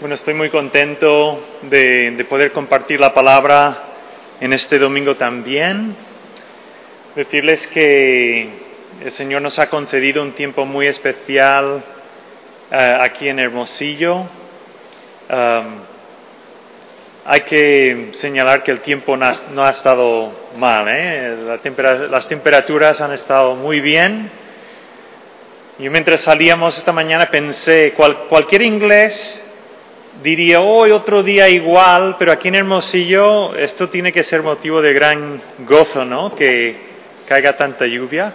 Bueno, estoy muy contento de, de, poder compartir la palabra en este domingo también. Decirles que el Señor nos ha concedido un tiempo muy especial uh, aquí en Hermosillo. Um, hay que señalar que el tiempo no ha, no ha estado mal, ¿eh? La tempera las temperaturas han estado muy bien. Yo mientras salíamos esta mañana pensé, cual, cualquier inglés diría hoy otro día igual, pero aquí en Hermosillo esto tiene que ser motivo de gran gozo, ¿no? Que caiga tanta lluvia.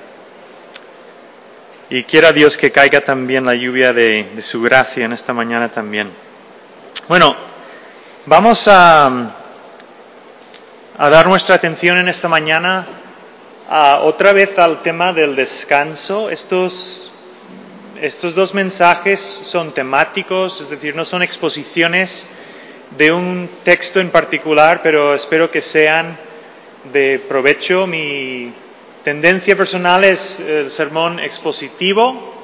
Y quiera Dios que caiga también la lluvia de, de su gracia en esta mañana también. Bueno, vamos a, a dar nuestra atención en esta mañana a, otra vez al tema del descanso. Estos estos dos mensajes son temáticos, es decir, no son exposiciones de un texto en particular, pero espero que sean de provecho. Mi tendencia personal es el sermón expositivo,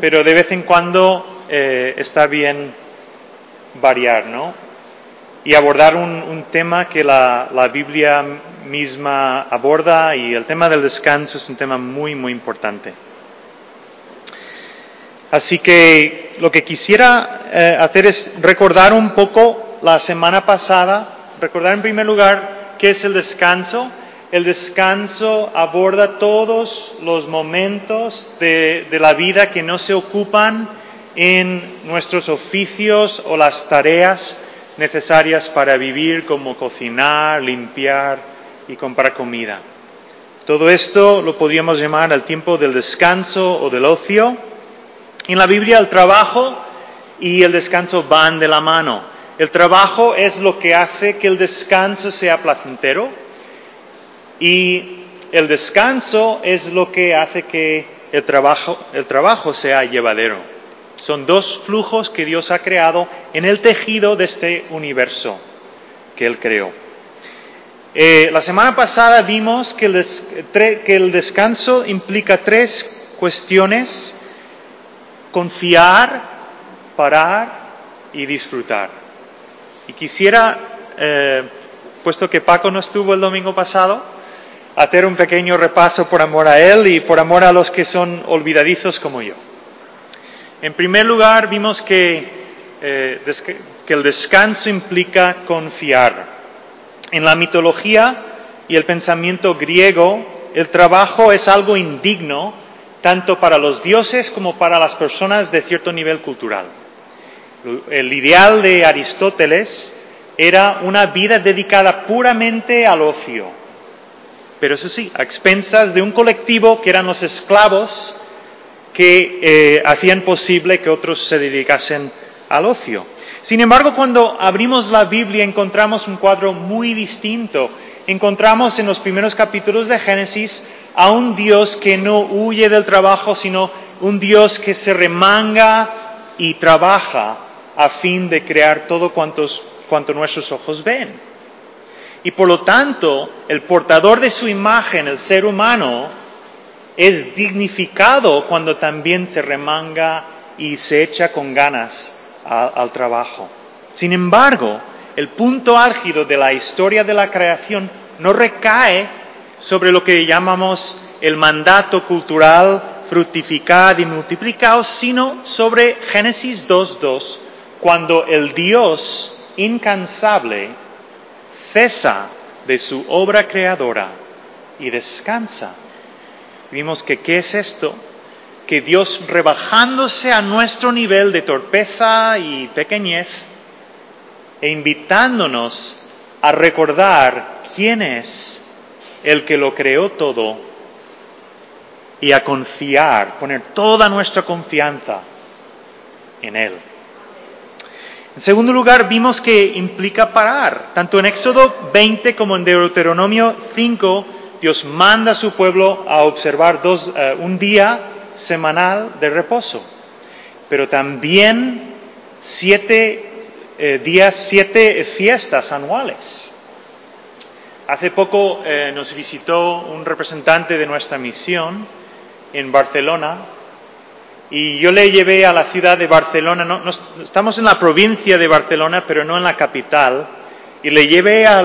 pero de vez en cuando eh, está bien variar, ¿no? Y abordar un, tema que la Biblia misma aborda y el tema del descanso es un tema muy, muy importante. Así que lo que quisiera eh, hacer es recordar un poco la semana pasada, recordar en primer lugar qué es el descanso. El descanso aborda todos los momentos de, de la vida que no se ocupan en nuestros oficios o las tareas necesarias para vivir, como cocinar, limpiar y comprar comida. Todo esto lo podríamos llamar el tiempo del descanso o del ocio. En la Biblia el trabajo y el descanso van de la mano. El trabajo es lo que hace que el descanso sea placentero y el descanso es lo que hace que el trabajo, el trabajo sea llevadero. Son dos flujos que Dios ha creado en el tejido de este universo que Él creó. Eh, la semana pasada vimos que el, que el descanso implica tres cuestiones confiar, parar y disfrutar. Y quisiera, eh, puesto que Paco no estuvo el domingo pasado, hacer un pequeño repaso por amor a él y por amor a los que son olvidadizos como yo. En primer lugar, vimos que, eh, que el descanso implica confiar. En la mitología y el pensamiento griego, el trabajo es algo indigno tanto para los dioses como para las personas de cierto nivel cultural. El ideal de Aristóteles era una vida dedicada puramente al ocio, pero eso sí, a expensas de un colectivo que eran los esclavos que eh, hacían posible que otros se dedicasen al ocio. Sin embargo, cuando abrimos la Biblia encontramos un cuadro muy distinto. Encontramos en los primeros capítulos de Génesis a un Dios que no huye del trabajo, sino un Dios que se remanga y trabaja a fin de crear todo cuanto nuestros ojos ven. Y por lo tanto, el portador de su imagen, el ser humano, es dignificado cuando también se remanga y se echa con ganas al trabajo. Sin embargo, el punto álgido de la historia de la creación no recae sobre lo que llamamos el mandato cultural fructificad y multiplicaos, sino sobre Génesis 2.2, cuando el Dios incansable cesa de su obra creadora y descansa. Vimos que qué es esto? Que Dios rebajándose a nuestro nivel de torpeza y pequeñez e invitándonos a recordar quién es el que lo creó todo, y a confiar, poner toda nuestra confianza en Él. En segundo lugar, vimos que implica parar. Tanto en Éxodo 20 como en Deuteronomio 5, Dios manda a su pueblo a observar dos, uh, un día semanal de reposo, pero también siete eh, días, siete fiestas anuales. Hace poco eh, nos visitó un representante de nuestra misión en Barcelona y yo le llevé a la ciudad de Barcelona, no, estamos en la provincia de Barcelona, pero no en la capital, y le llevé a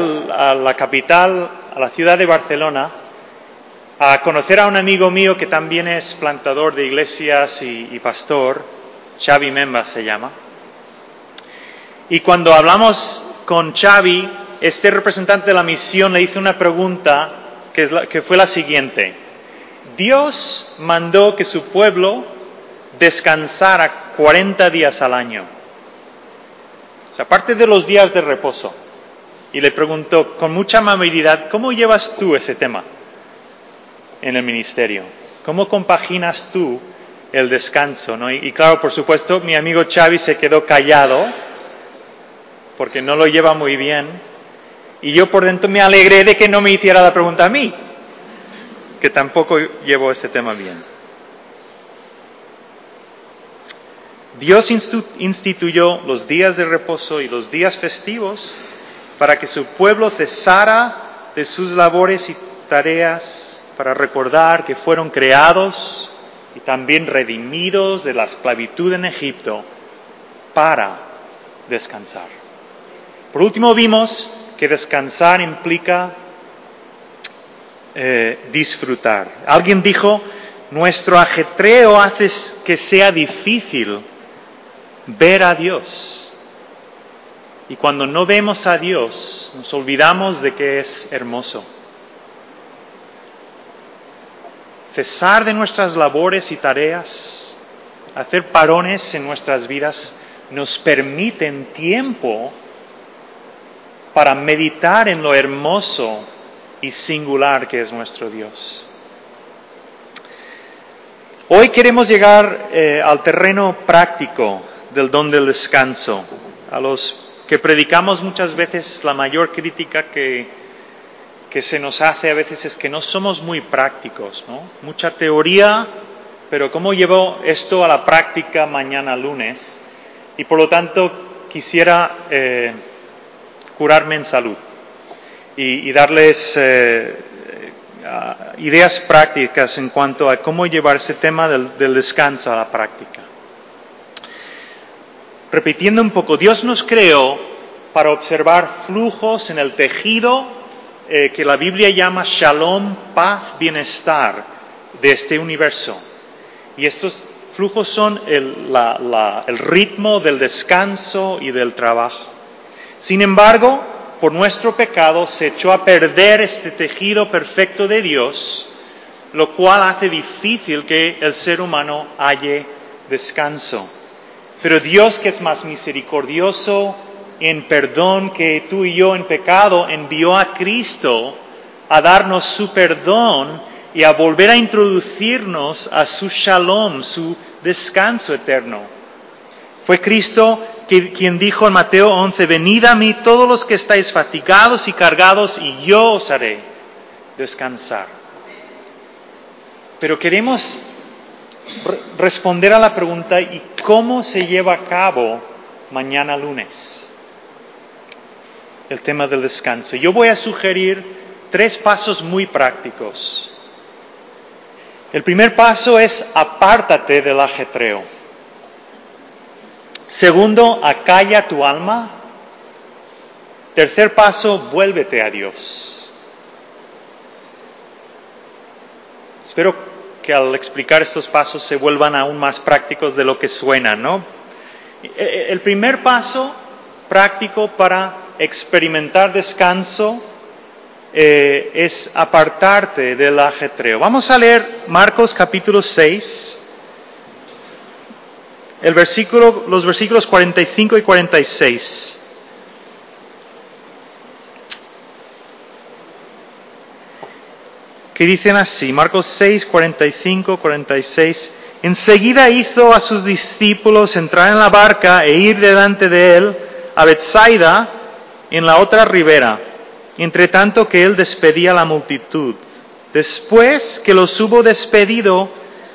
la capital, a la ciudad de Barcelona, a conocer a un amigo mío que también es plantador de iglesias y, pastor, Xavi Membas se llama. Y cuando hablamos con Xavi, este representante de la misión le hizo una pregunta que, fue la siguiente. Dios mandó que su pueblo descansara 40 días al año. O sea, aparte de los días de reposo. Y le preguntó con mucha amabilidad, ¿cómo llevas tú ese tema? en el ministerio? ¿Cómo compaginas tú el descanso? ¿no? Y, claro, por supuesto, mi amigo Xavi se quedó callado porque no lo lleva muy bien. Y yo por dentro me alegré de que no me hiciera la pregunta a mí, que tampoco llevo ese tema bien. Dios instituyó los días de reposo y los días festivos para que su pueblo cesara de sus labores y tareas para recordar que fueron creados y también redimidos de la esclavitud en Egipto para descansar. Por último vimos que descansar implica eh, disfrutar. Alguien dijo, nuestro ajetreo hace que sea difícil ver a Dios. Y cuando no vemos a Dios, nos olvidamos de que es hermoso. cesar de nuestras labores y tareas, hacer parones en nuestras vidas, nos permiten tiempo para meditar en lo hermoso y singular que es nuestro Dios. Hoy queremos llegar eh, al terreno práctico del don del descanso. A los que predicamos muchas veces la mayor crítica que que se nos hace a veces es que no somos muy prácticos, ¿no? Mucha teoría, pero ¿cómo llevo esto a la práctica mañana lunes? Y por lo tanto quisiera eh, curarme en salud y, darles eh, ideas prácticas en cuanto a cómo llevar ese tema del descanso a la práctica. Repitiendo un poco, Dios nos creó para observar flujos en el tejido eh, que la Biblia llama shalom, paz, bienestar de este universo. Y estos flujos son el, el ritmo del descanso y del trabajo. Sin embargo, por nuestro pecado se echó a perder este tejido perfecto de Dios, lo cual hace difícil que el ser humano halle descanso. Pero Dios, que es más misericordioso en perdón que tú y yo en pecado envió a Cristo a darnos su perdón y a volver a introducirnos a su shalom, su descanso eterno. Fue Cristo quien dijo en Mateo 11, venid a mí todos los que estáis fatigados y cargados y yo os haré descansar. Pero queremos responder a la pregunta, ¿y cómo se lleva a cabo mañana lunes? el tema del descanso. Yo voy a sugerir tres pasos muy prácticos. El primer paso es apártate del ajetreo. Segundo, acalla tu alma. Tercer paso, vuélvete a Dios. Espero que al explicar estos pasos se vuelvan aún más prácticos de lo que suena, ¿no? E, e, el primer paso práctico para experimentar descanso eh, es apartarte del ajetreo. Vamos a leer Marcos capítulo 6, el versículo, los versículos 45 y 46. que dicen así, Marcos 6, 45, 46. Enseguida hizo a sus discípulos entrar en la barca e ir delante de él a Bethsaida, en la otra ribera, entre tanto que él despedía a la multitud. Después que los hubo despedido,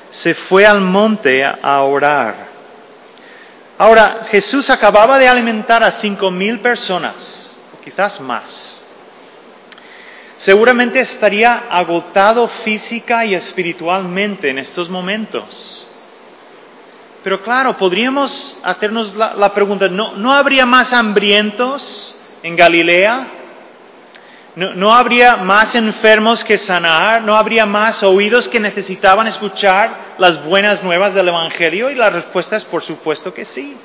se fue al monte a orar. Ahora, Jesús acababa de alimentar a cinco mil personas, quizás más. Seguramente estaría agotado física y espiritualmente en estos momentos. Pero claro, podríamos hacernos la, pregunta, ¿no, ¿no habría más hambrientos en Galilea? ¿No, ¿No, habría más enfermos que sanar? ¿No habría más oídos que necesitaban escuchar las buenas nuevas del Evangelio? Y la respuesta es por supuesto que sí.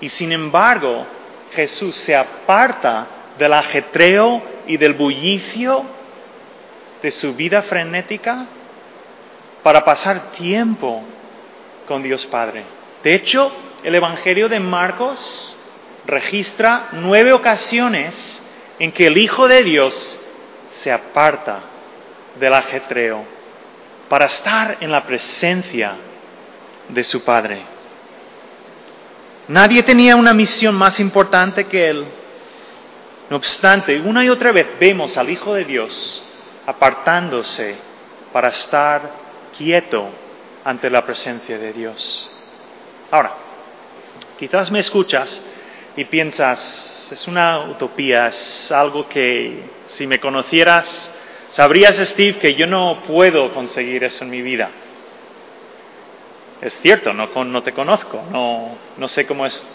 Y sin embargo, Jesús se aparta del ajetreo y del bullicio de su vida frenética para pasar tiempo con Dios Padre. De hecho, el Evangelio de Marcos registra nueve ocasiones en que el Hijo de Dios se aparta del ajetreo para estar en la presencia de su Padre. Nadie tenía una misión más importante que Él. No obstante, una y otra vez vemos al Hijo de Dios apartándose para estar quieto ante la presencia de Dios. Ahora, quizás me escuchas y piensas, es una utopía, es algo que si me conocieras, sabrías, Steve, que yo no puedo conseguir eso en mi vida. Es cierto, no, no te conozco, no, no sé cómo es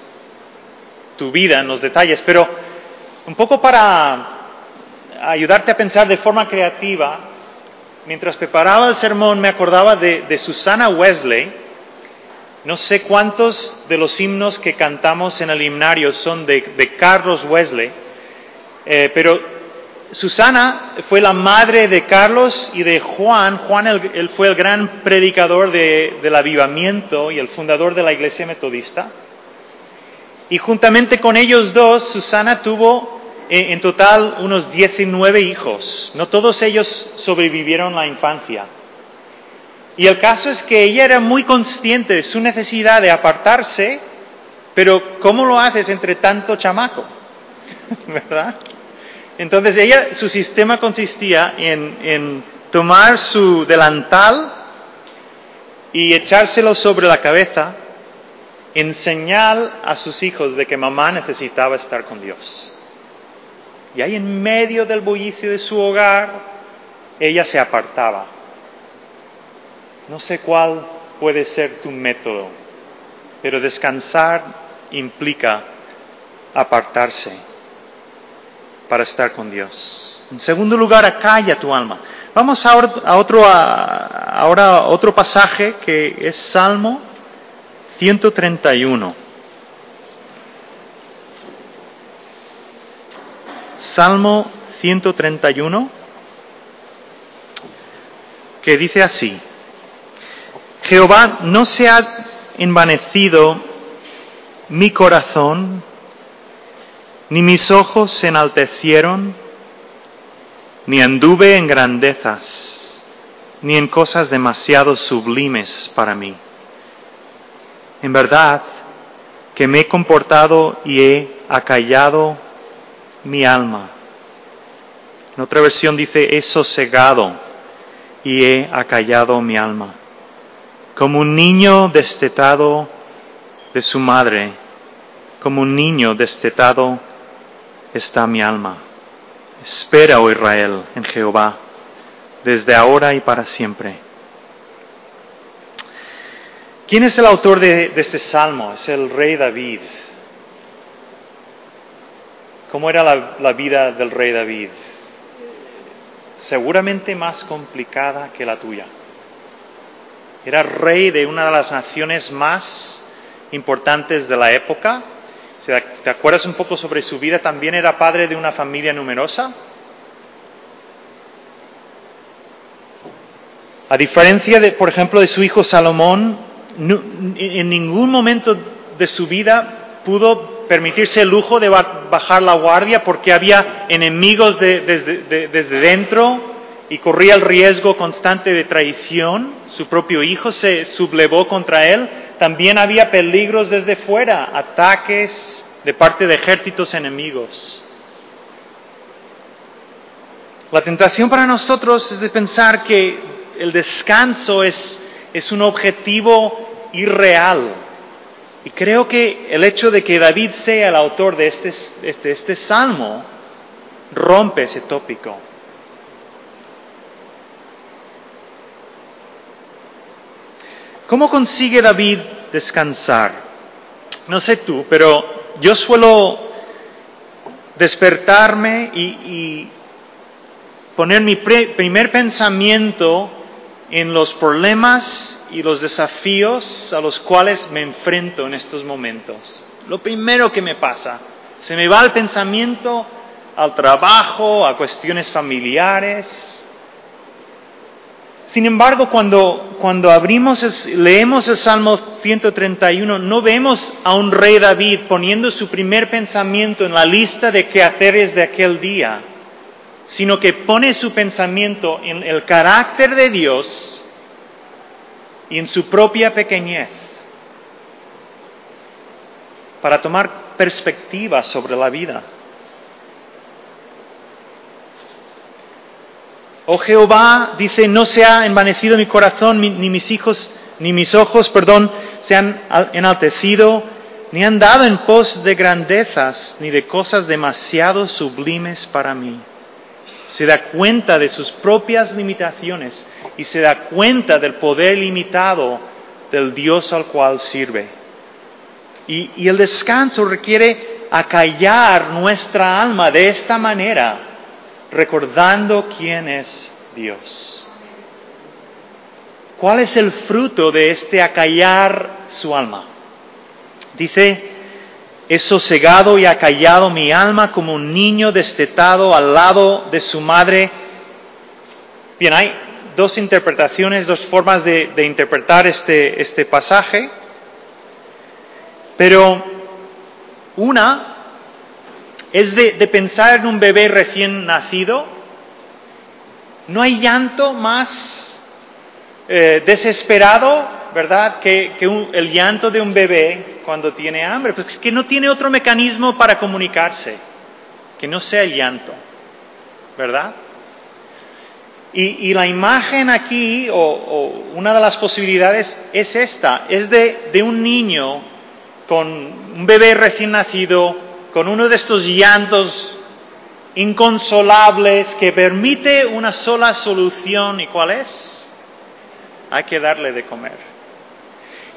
tu vida en los detalles, pero un poco para ayudarte a pensar de forma creativa, mientras preparaba el sermón me acordaba de, Susana Wesley. No sé cuántos de los himnos que cantamos en el himnario son de, Carlos Wesley, eh, pero Susana fue la madre de Carlos y de Juan. Juan él fue el gran predicador del avivamiento y el fundador de la iglesia metodista. Y juntamente con ellos dos, Susana tuvo en total unos 19 hijos. No todos ellos sobrevivieron la infancia. Y el caso es que ella era muy consciente de su necesidad de apartarse, pero ¿cómo lo haces entre tanto chamaco? ¿Verdad? Entonces ella, su sistema consistía en, en tomar su delantal y echárselo sobre la cabeza en señal a sus hijos de que mamá necesitaba estar con Dios. Y ahí en medio del bullicio de su hogar, ella se apartaba. No sé cuál puede ser tu método, pero descansar implica apartarse para estar con Dios. En segundo lugar, acalla tu alma. Vamos ahora a otro, a otro pasaje que es Salmo 131. Salmo 131, que dice así, Jehová no se ha envanecido mi corazón, ni mis ojos se enaltecieron, ni anduve en grandezas, ni en cosas demasiado sublimes para mí. En verdad que me he comportado y he acallado mi alma. En otra versión dice, he sosegado y he acallado mi alma. Como un niño destetado de su madre, como un niño destetado está mi alma. Espera, oh Israel, en Jehová, desde ahora y para siempre. ¿Quién es el autor de, este salmo? Es el rey David. ¿Cómo era la, vida del rey David? Seguramente más complicada que la tuya. Era rey de una de las naciones más importantes de la época. ¿Te acuerdas un poco sobre su vida? También era padre de una familia numerosa. A diferencia de, por ejemplo, de su hijo Salomón, en ningún momento de su vida pudo permitirse el lujo de bajar la guardia porque había enemigos desde, dentro y corría el riesgo constante de traición. Su propio hijo se sublevó contra él. También había peligros desde fuera, ataques de parte de ejércitos enemigos. La tentación para nosotros es de pensar que el descanso es, es un objetivo irreal y creo que el hecho de que David sea el autor de este, este, este salmo rompe ese tópico. ¿Cómo consigue David descansar. No sé tú, pero yo suelo despertarme y, poner mi primer pensamiento en los problemas y los desafíos a los cuales me enfrento en estos momentos. Lo primero que me pasa, se me va el pensamiento al trabajo, a cuestiones familiares, sin embargo, cuando, cuando abrimos, leemos el Salmo 131, no vemos a un rey David poniendo su primer pensamiento en la lista de quehaceres de aquel día, sino que pone su pensamiento en el carácter de Dios y en su propia pequeñez, para tomar perspectiva sobre la vida. Oh Jehová, dice, no se ha envanecido mi corazón, ni mis hijos, ni mis ojos, perdón, se han enaltecido, ni han dado en pos de grandezas, ni de cosas demasiado sublimes para mí. Se da cuenta de sus propias limitaciones y se da cuenta del poder limitado del Dios al cual sirve. Y, y el descanso requiere acallar nuestra alma de esta manera recordando quién es Dios. ¿Cuál es el fruto de este acallar su alma? Dice, he sosegado y acallado mi alma como un niño destetado al lado de su madre. Bien, hay dos interpretaciones, dos formas de, interpretar este, este pasaje, pero una es de, pensar en un bebé recién nacido. No hay llanto más eh, desesperado, ¿verdad?, que, el llanto de un bebé cuando tiene hambre, pues que no tiene otro mecanismo para comunicarse, que no sea el llanto, ¿verdad? Y, la imagen aquí, o, una de las posibilidades, es esta, es de, de un niño con un bebé recién nacido con uno de estos llantos inconsolables que permite una sola solución. ¿Y cuál es? Hay que darle de comer.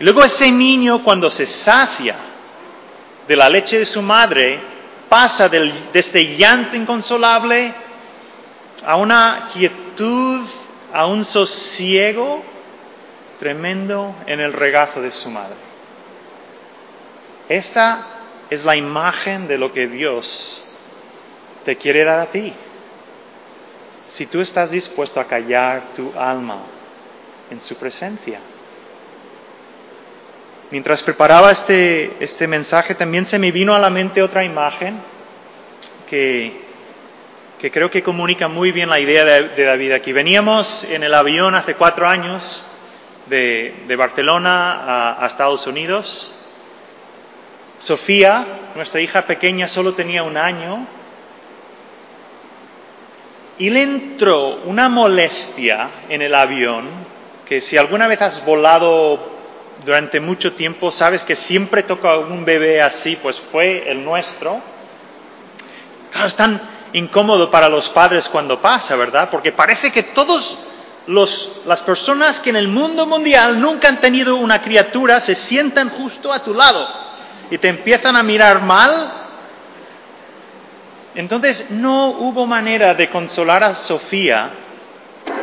Y luego ese niño cuando se sacia de la leche de su madre, pasa de este llanto inconsolable a una quietud, a un sosiego tremendo en el regazo de su madre. Esta es la imagen de lo que Dios te quiere dar a ti. Si tú estás dispuesto a callar tu alma en su presencia. Mientras preparaba este, este mensaje, también se me vino a la mente otra imagen que, que creo que comunica muy bien la idea de, David aquí. Veníamos en el avión hace cuatro años de, de Barcelona a Estados Unidos Sofía, nuestra hija pequeña, solo tenía un año y le entró una molestia en el avión que si alguna vez has volado durante mucho tiempo, sabes que siempre toca un bebé así, pues fue el nuestro. Claro, es tan incómodo para los padres cuando pasa, ¿verdad? Porque parece que todos las personas que en el mundo mundial nunca han tenido una criatura se sientan justo a tu lado y te empiezan a mirar mal, entonces no hubo manera de consolar a Sofía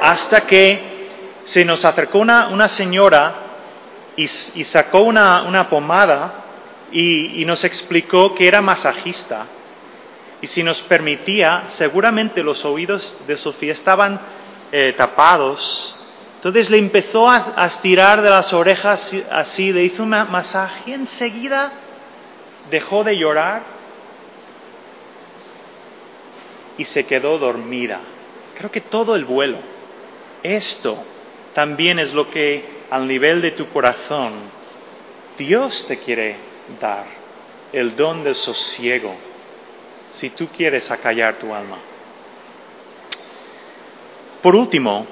hasta que se nos acercó una, señora y, sacó una, pomada y, nos explicó que era masajista. Y si nos permitía, seguramente los oídos de Sofía estaban eh, tapados. Entonces le empezó a, a, estirar de las orejas así, le hizo un masaje enseguida dejó de llorar y se quedó dormida. Creo que todo el vuelo. Esto también es lo que al nivel de tu corazón Dios te quiere dar, el don del sosiego, si tú quieres acallar tu alma. Por último,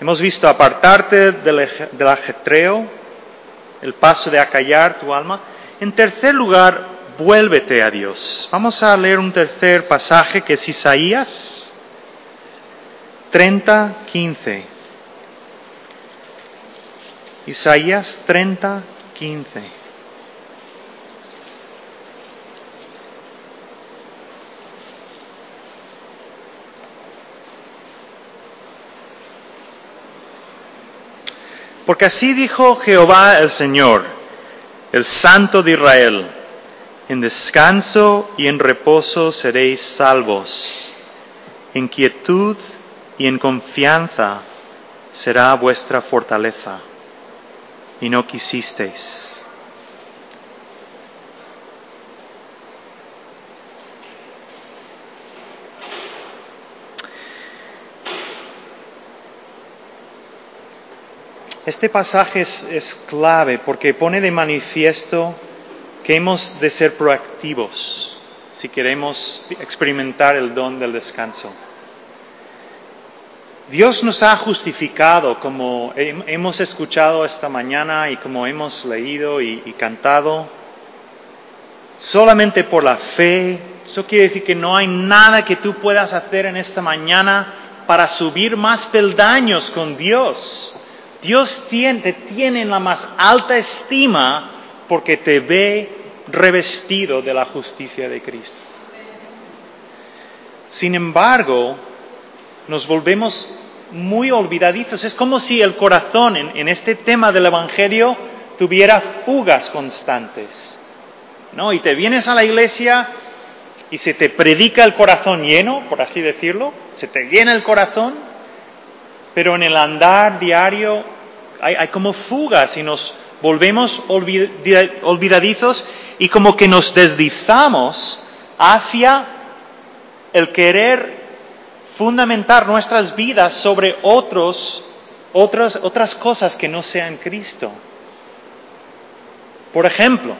hemos visto apartarte del, del ajetreo, el paso de acallar tu alma. En tercer lugar, vuélvete a Dios. Vamos a leer un tercer pasaje que es Isaías 30, 15. Isaías 30, 15. Porque así dijo Jehová el Señor, el Santo de Israel, en descanso y en reposo seréis salvos, en quietud y en confianza será vuestra fortaleza, y no quisisteis. Este pasaje es, clave porque pone de manifiesto que hemos de ser proactivos si queremos experimentar el don del descanso. Dios nos ha justificado como hemos escuchado esta mañana y como hemos leído y, y cantado, solamente por la fe. Eso quiere decir que no hay nada que tú puedas hacer en esta mañana para subir más peldaños con Dios. Dios te tiene en la más alta estima porque te ve revestido de la justicia de Cristo. Sin embargo, nos volvemos muy olvidadizos. Es como si el corazón en, este tema del Evangelio tuviera fugas constantes. ¿no? Y te vienes a la iglesia y se te predica el corazón lleno, por así decirlo, se te llena el corazón, pero en el andar diario hay, como fugas y nos volvemos olvidadizos y como que nos deslizamos hacia el querer fundamentar nuestras vidas sobre otros, otras, otras cosas que no sean Cristo. Por ejemplo,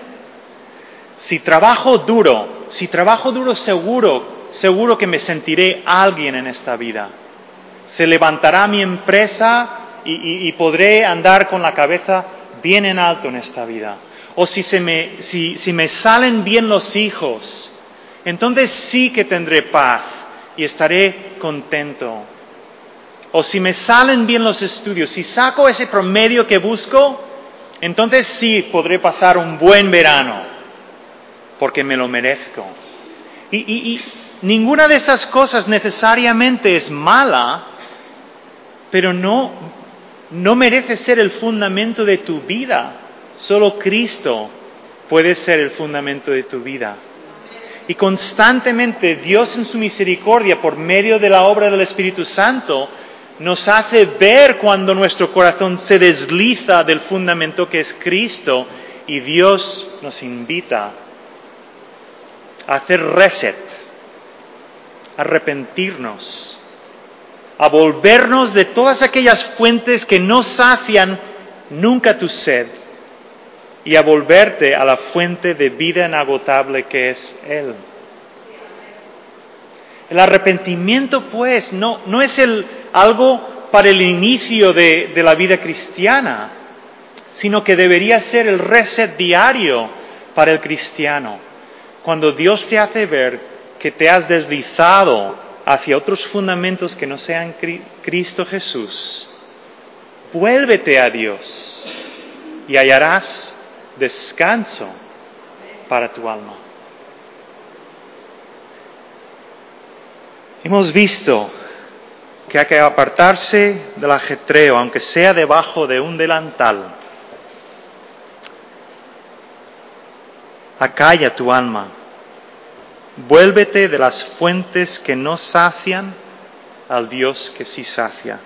si trabajo duro, si trabajo duro seguro, seguro que me sentiré alguien en esta vida. Se levantará mi empresa y, podré andar con la cabeza bien en alto en esta vida. O si, se me, si, si me salen bien los hijos, entonces sí que tendré paz y estaré contento. O si me salen bien los estudios, si saco ese promedio que busco, entonces sí podré pasar un buen verano, porque me lo merezco. Y, y, y ninguna de estas cosas necesariamente es mala, pero no, no merece ser el fundamento de tu vida. Solo Cristo puede ser el fundamento de tu vida. Y constantemente Dios en su misericordia, por medio de la obra del Espíritu Santo, nos hace ver cuando nuestro corazón se desliza del fundamento que es Cristo y Dios nos invita a hacer reset, a arrepentirnos a volvernos de todas aquellas fuentes que no sacian nunca tu sed y a volverte a la fuente de vida inagotable que es Él. El arrepentimiento, pues, no, no es el, algo para el inicio de, de la vida cristiana, sino que debería ser el reset diario para el cristiano. Cuando Dios te hace ver que te has deslizado hacia otros fundamentos que no sean Cristo Jesús, vuélvete a Dios y hallarás descanso para tu alma. Hemos visto que hay que apartarse del ajetreo, aunque sea debajo de un delantal. Acalla tu alma Vuélvete de las fuentes que no sacian al Dios que sí sacia.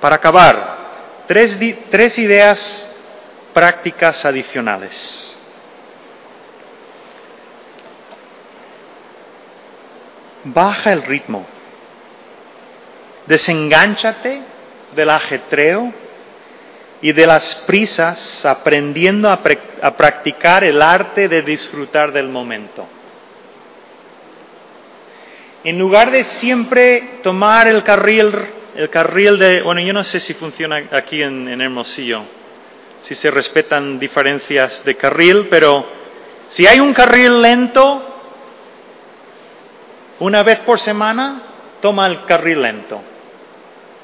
Para acabar, tres, ideas prácticas adicionales. Baja el ritmo. Desengánchate del ajetreo y de las prisas aprendiendo a practicar el arte de disfrutar del momento. En lugar de siempre tomar el carril, el carril de, bueno, yo no sé si funciona aquí en, en Hermosillo, si se respetan diferencias de carril, pero si hay un carril lento, una vez por semana, toma el carril lento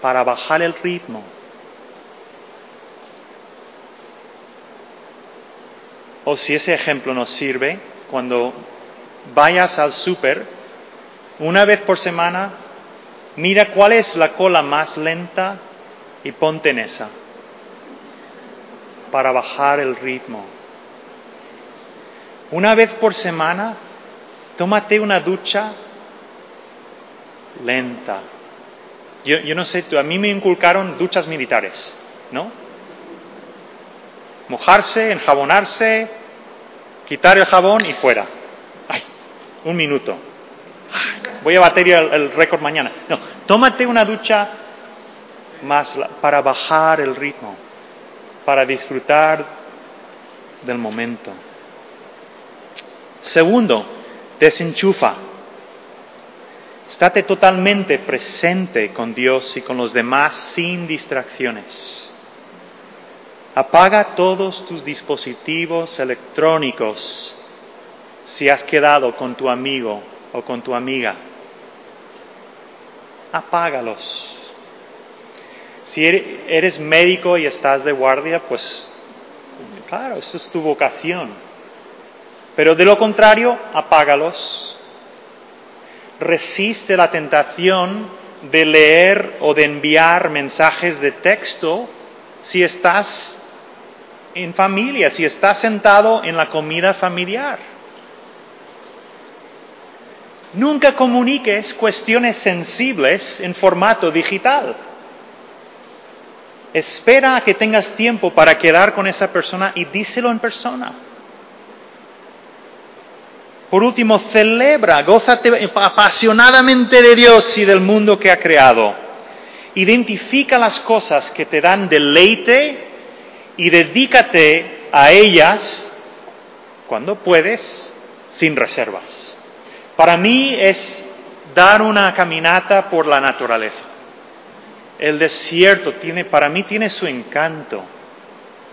para bajar el ritmo. o si ese ejemplo nos sirve, cuando vayas al súper, una vez por semana, mira cuál es la cola más lenta y ponte en esa para bajar el ritmo. Una vez por semana, tómate una ducha lenta. Yo, no sé, a mí me inculcaron duchas militares, ¿no? Mojarse, enjabonarse, quitar el jabón y fuera. Ay, un minuto. Voy a bater el, el récord mañana. No, tómate una ducha más para bajar el ritmo, para disfrutar del momento. Segundo, desenchufa. Estate totalmente presente con Dios y con los demás sin distracciones. Apaga todos tus dispositivos electrónicos si has quedado con tu amigo o con tu amiga. Apágalos. Si eres médico y estás de guardia, pues claro, eso es tu vocación. Pero de lo contrario, apágalos resiste la tentación de leer o de enviar mensajes de texto si estás en familia, si estás sentado en la comida familiar. Nunca comuniques cuestiones sensibles en formato digital. Espera a que tengas tiempo para quedar con esa persona y díselo en persona. Por último, celebra, gózate apasionadamente de Dios y del mundo que ha creado. Identifica las cosas que te dan deleite y dedícate a ellas cuando puedes, sin reservas. Para mí es dar una caminata por la naturaleza. El desierto tiene, para mí tiene su encanto.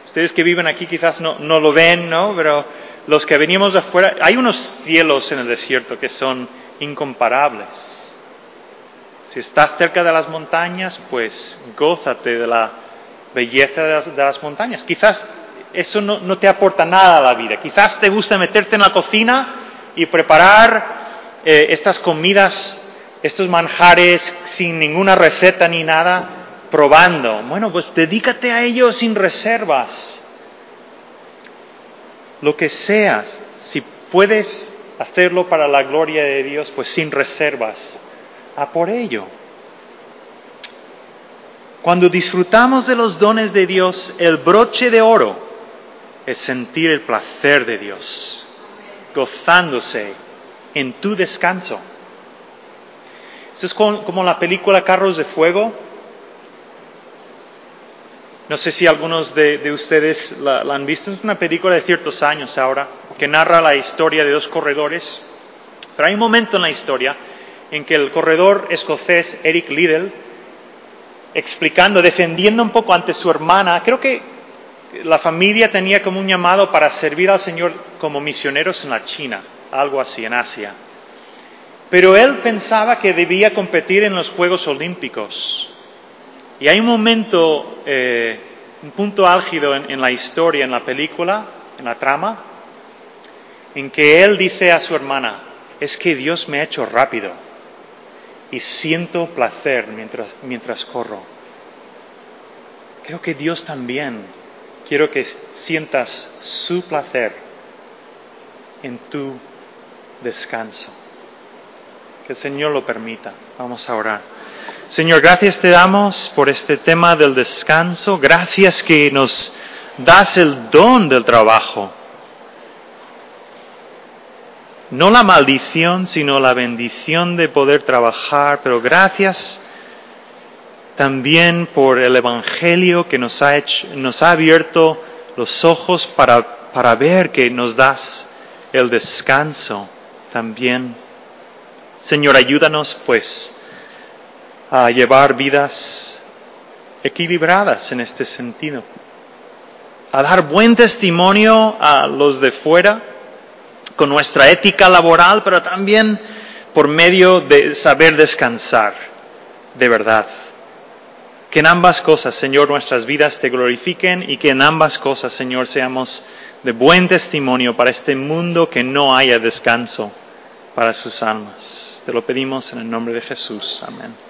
Ustedes que viven aquí quizás no, no lo ven, ¿no? Pero los que venimos de afuera, hay unos cielos en el desierto que son incomparables. Si estás cerca de las montañas, pues gózate de la belleza de las, montañas. Quizás eso no, te aporta nada a la vida. Quizás te gusta meterte en la cocina y preparar eh, estas comidas, estos manjares sin ninguna receta ni nada, probando. Bueno, pues dedícate a ello sin reservas lo que seas, si puedes hacerlo para la gloria de Dios, pues sin reservas, a por ello. Cuando disfrutamos de los dones de Dios, el broche de oro es sentir el placer de Dios, gozándose en tu descanso. Esto es como la película Carros de Fuego, no sé si algunos de, ustedes la, han visto, es una película de ciertos años ahora, que narra la historia de dos corredores. Pero hay un momento en la historia en que el corredor escocés Eric Liddell, explicando, defendiendo un poco ante su hermana, creo que la familia tenía como un llamado para servir al Señor como misioneros en la China, algo así, en Asia. Pero él pensaba que debía competir en los Juegos Olímpicos. Y hay un momento, eh, un punto álgido en, la historia, en la película, en la trama, en que él dice a su hermana, es que Dios me ha hecho rápido y siento placer mientras, mientras corro. Creo que Dios también quiero que sientas su placer en tu descanso. Que el Señor lo permita. Vamos a orar. Señor, gracias te damos por este tema del descanso. Gracias que nos das el don del trabajo. No la maldición, sino la bendición de poder trabajar. Pero gracias también por el Evangelio que nos ha, hecho, nos ha abierto los ojos para, para ver que nos das el descanso también. Señor, ayúdanos pues a llevar vidas equilibradas en este sentido, a dar buen testimonio a los de fuera con nuestra ética laboral, pero también por medio de saber descansar de verdad. Que en ambas cosas, Señor, nuestras vidas te glorifiquen y que en ambas cosas, Señor, seamos de buen testimonio para este mundo que no haya descanso para sus almas. Te lo pedimos en el nombre de Jesús. Amén.